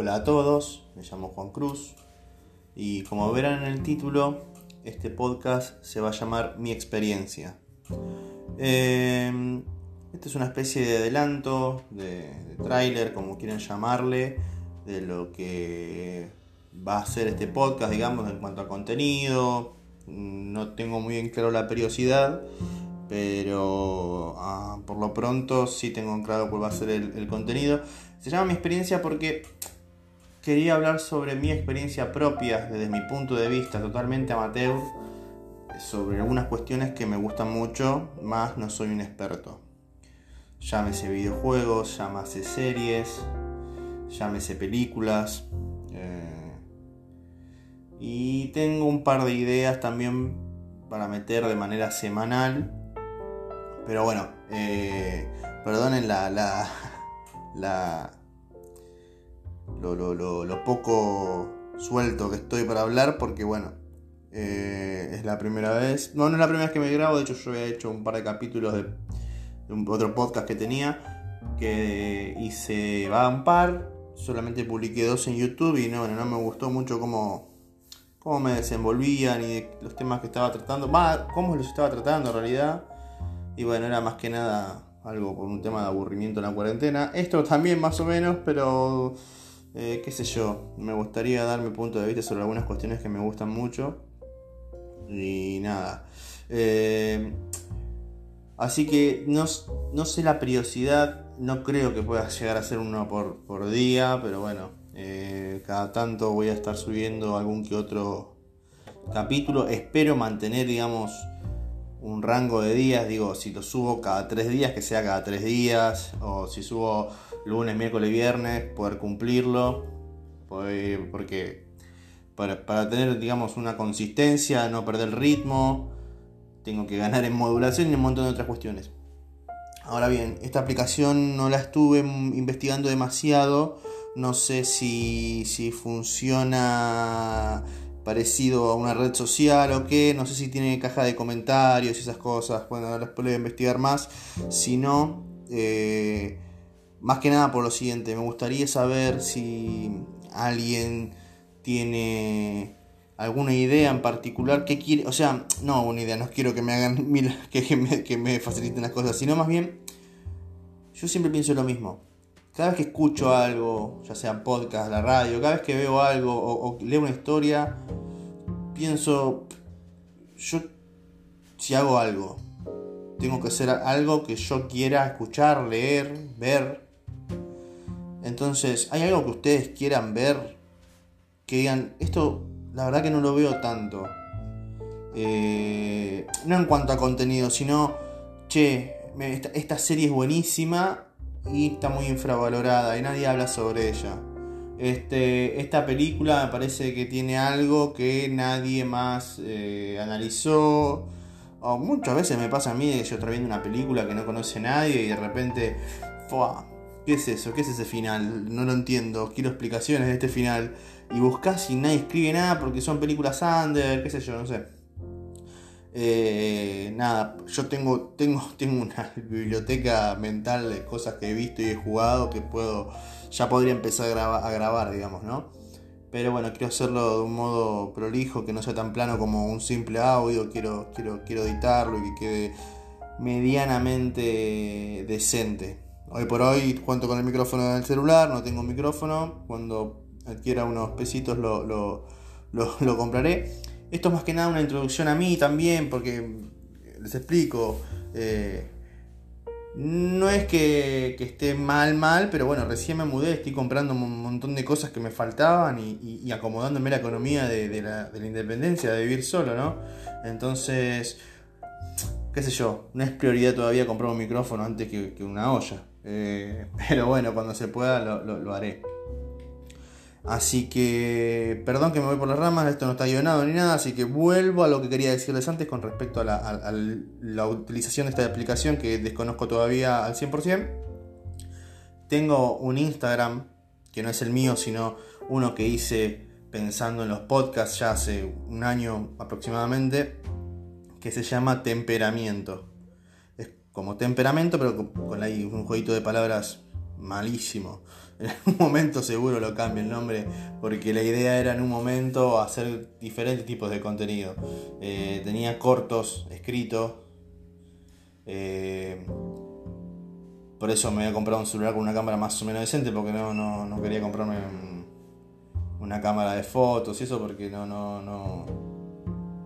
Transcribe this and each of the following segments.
Hola a todos, me llamo Juan Cruz y como verán en el título, este podcast se va a llamar Mi experiencia. Eh, este es una especie de adelanto, de, de tráiler, como quieran llamarle, de lo que va a ser este podcast, digamos, en cuanto a contenido. No tengo muy bien claro la periodicidad, pero ah, por lo pronto sí tengo claro cuál va a ser el, contenido. Se llama mi experiencia porque quería hablar sobre mi experiencia propia, desde mi punto de vista totalmente amateur, sobre algunas cuestiones que me gustan mucho, más no soy un experto. Llámese videojuegos, llámese series, llámese películas. Eh, y tengo un par de ideas también para meter de manera semanal pero bueno, eh, perdonen la, la, la lo, lo, lo, poco suelto que estoy para hablar porque bueno, eh, es la primera vez. No, no es la primera vez que me grabo, de hecho yo había hecho un par de capítulos de, otro podcast que tenía que hice va un par, solamente publiqué dos en YouTube y no, bueno, no me gustó mucho cómo, cómo me desenvolvían y los temas que estaba tratando, va, cómo los estaba tratando en realidad. Y bueno, era más que nada algo por un tema de aburrimiento en la cuarentena. Esto también más o menos, pero eh, qué sé yo, me gustaría dar mi punto de vista sobre algunas cuestiones que me gustan mucho. Y nada. Eh, así que no, no, sé la periodicidad, no creo que pueda llegar a ser uno por, por día, pero bueno, eh, cada tanto voy a estar subiendo algún que otro capítulo. Espero mantener, digamos, un rango de días, digo, si lo subo cada tres días, que sea cada tres días, o si subo lunes, miércoles, viernes, poder cumplirlo, porque para, tener, digamos, una consistencia, no perder el ritmo, tengo que ganar en modulación y un montón de otras cuestiones. Ahora bien, esta aplicación no la estuve investigando demasiado, no sé si, si funciona parecido a una red social o qué, no sé si tiene caja de comentarios y esas cosas, bueno, las puedo investigar más, si no, eh, más que nada por lo siguiente, me gustaría saber si alguien tiene alguna idea en particular que quiere, o sea, no una idea, no quiero que me hagan me, que me faciliten las cosas, sino más bien, yo siempre pienso lo mismo. Cada vez que escucho algo, ya sea podcast, la radio, cada vez que veo algo o leo una historia, pienso, yo si hago algo, tengo que hacer algo que yo quiera escuchar, leer, ver. Entonces, ¿hay algo que ustedes quieran ver? Que digan, esto la verdad que no lo veo tanto. Eh, no en cuanto a contenido, sino, che, esta, serie es buenísima y está muy infravalorada y nadie habla sobre ella. Este, esta película me parece que tiene algo que nadie más eh, analizó. O muchas veces me pasa a mí que yo estoy una película que no conoce nadie y de repente, ¿qué es eso? ¿Qué es ese final? No lo entiendo. Quiero explicaciones de este final. Y buscas y nadie escribe nada porque son películas under, qué sé yo, no sé. Eh, nada, yo tengo, tengo, tengo una biblioteca mental de cosas que he visto y he jugado que puedo ya podría empezar a a grabar, digamos, ¿no? Pero bueno, quiero hacerlo de un modo prolijo, que no sea tan plano como un simple audio, quiero, quiero, quiero editarlo y que quede medianamente decente. Hoy por hoy cuento con el micrófono del celular, no tengo micrófono, cuando adquiera unos pesitos lo, lo, compraré. Esto es más que nada una introducción a mí también, porque les explico. Eh, no es que, esté mal, mal, pero bueno, recién me mudé, estoy comprando un montón de cosas que me faltaban y, acomodándome la economía de, la, independencia, de vivir solo, ¿no? Entonces, qué sé yo, no es prioridad todavía comprar un micrófono antes que, una olla. Eh, pero bueno, cuando se pueda lo haré. Así que, perdón que me voy por las ramas, esto no está guionado ni nada, así que vuelvo a lo que quería decirles antes con respecto a la, utilización de esta aplicación que desconozco todavía al 100%. Tengo un Instagram, que no es el mío, sino uno que hice pensando en los podcasts ya hace un año aproximadamente, que se llama Temperamiento. Como temperamento, pero con, ahí un jueguito de palabras malísimo. En algún momento seguro lo cambio el nombre, porque la idea era en un momento hacer diferentes tipos de contenido. Eh, tenía cortos escritos. Eh, por eso me voy a comprar un celular con una cámara más o menos decente, porque no, no, quería comprarme una cámara de fotos y eso, porque no, no, no,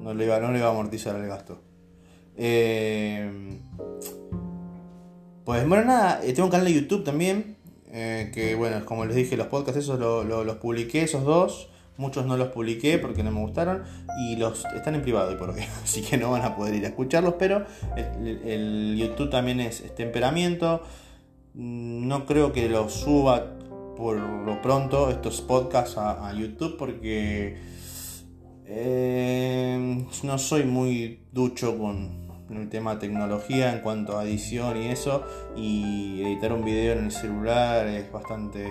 no, le, iba, no le iba a amortizar el gasto. Eh, pues bueno, nada, eh, tengo un canal de YouTube también, eh, que bueno, como les dije, los podcasts esos los publiqué, esos dos. Muchos no los publiqué porque no me gustaron y los están en privado y por qué, así que no van a poder ir a escucharlos, pero el, YouTube también es, temperamento. Mm, no creo que los suba por lo pronto estos podcasts a, YouTube porque eh, no soy muy ducho con, en el tema tecnología en cuanto a edición y eso. Y editar un video en el celular es bastante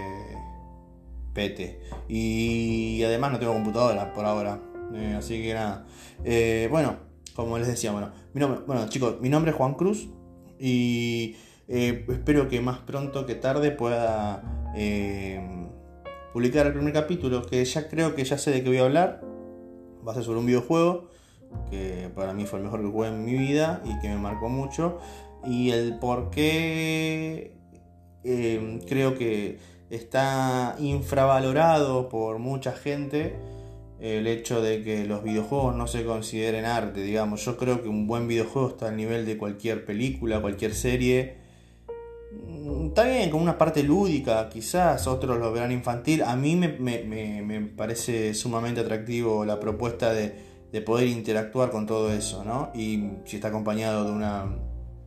pete. Y además no tengo computadora por ahora. Eh, así que nada. Eh, bueno, como les decía, bueno, bueno chicos, mi nombre es Juan Cruz. Y eh, espero que más pronto que tarde pueda publicar el primer capítulo. Que ya creo que ya sé de qué voy a hablar. Va a ser sobre un videojuego que para mí fue el mejor que en mi vida y que me marcó mucho. Y el por qué em, creo que está infravalorado por mucha gente el hecho de que los videojuegos no se consideren arte, digamos. Yo creo que un buen videojuego está al nivel de cualquier película, cualquier serie. Mm, está bien, con una parte lúdica, quizás otros lo verán infantil. A mí me parece sumamente atractivo la propuesta de, de poder interactuar con todo eso, ¿no? Y si está acompañado de una,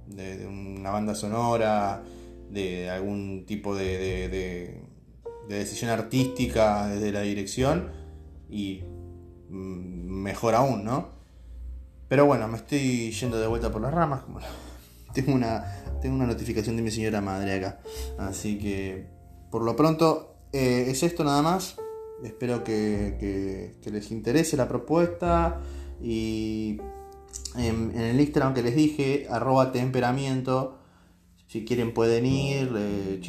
de, una banda sonora, de algún tipo de, de, decisión artística desde la dirección, y mm, mejor aún, ¿no? Pero bueno, me estoy yendo de vuelta por las ramas, tengo una, tengo una notificación de mi señora madre acá, así que por lo pronto eh, es esto nada más. Espero que, les interese la propuesta y en, el Instagram que les dije, arroba temperamiento, si quieren pueden ir, eh,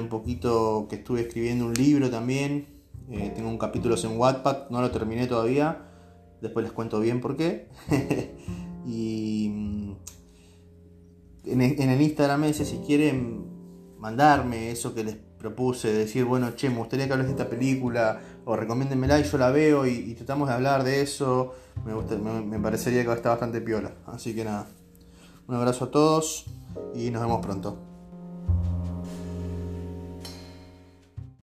un poquito que estuve escribiendo un libro también, eh, tengo un capítulo en Wattpad, no lo terminé todavía, después les cuento bien por qué. y mm, en, en el Instagram ese si quieren mandarme eso que les propuse, decir, bueno, che, me gustaría que hables de esta película, o recomiéndenmela y yo la veo y, tratamos de hablar de eso, me, me, parecería que está bastante piola. Así que nada, un abrazo a todos y nos vemos pronto.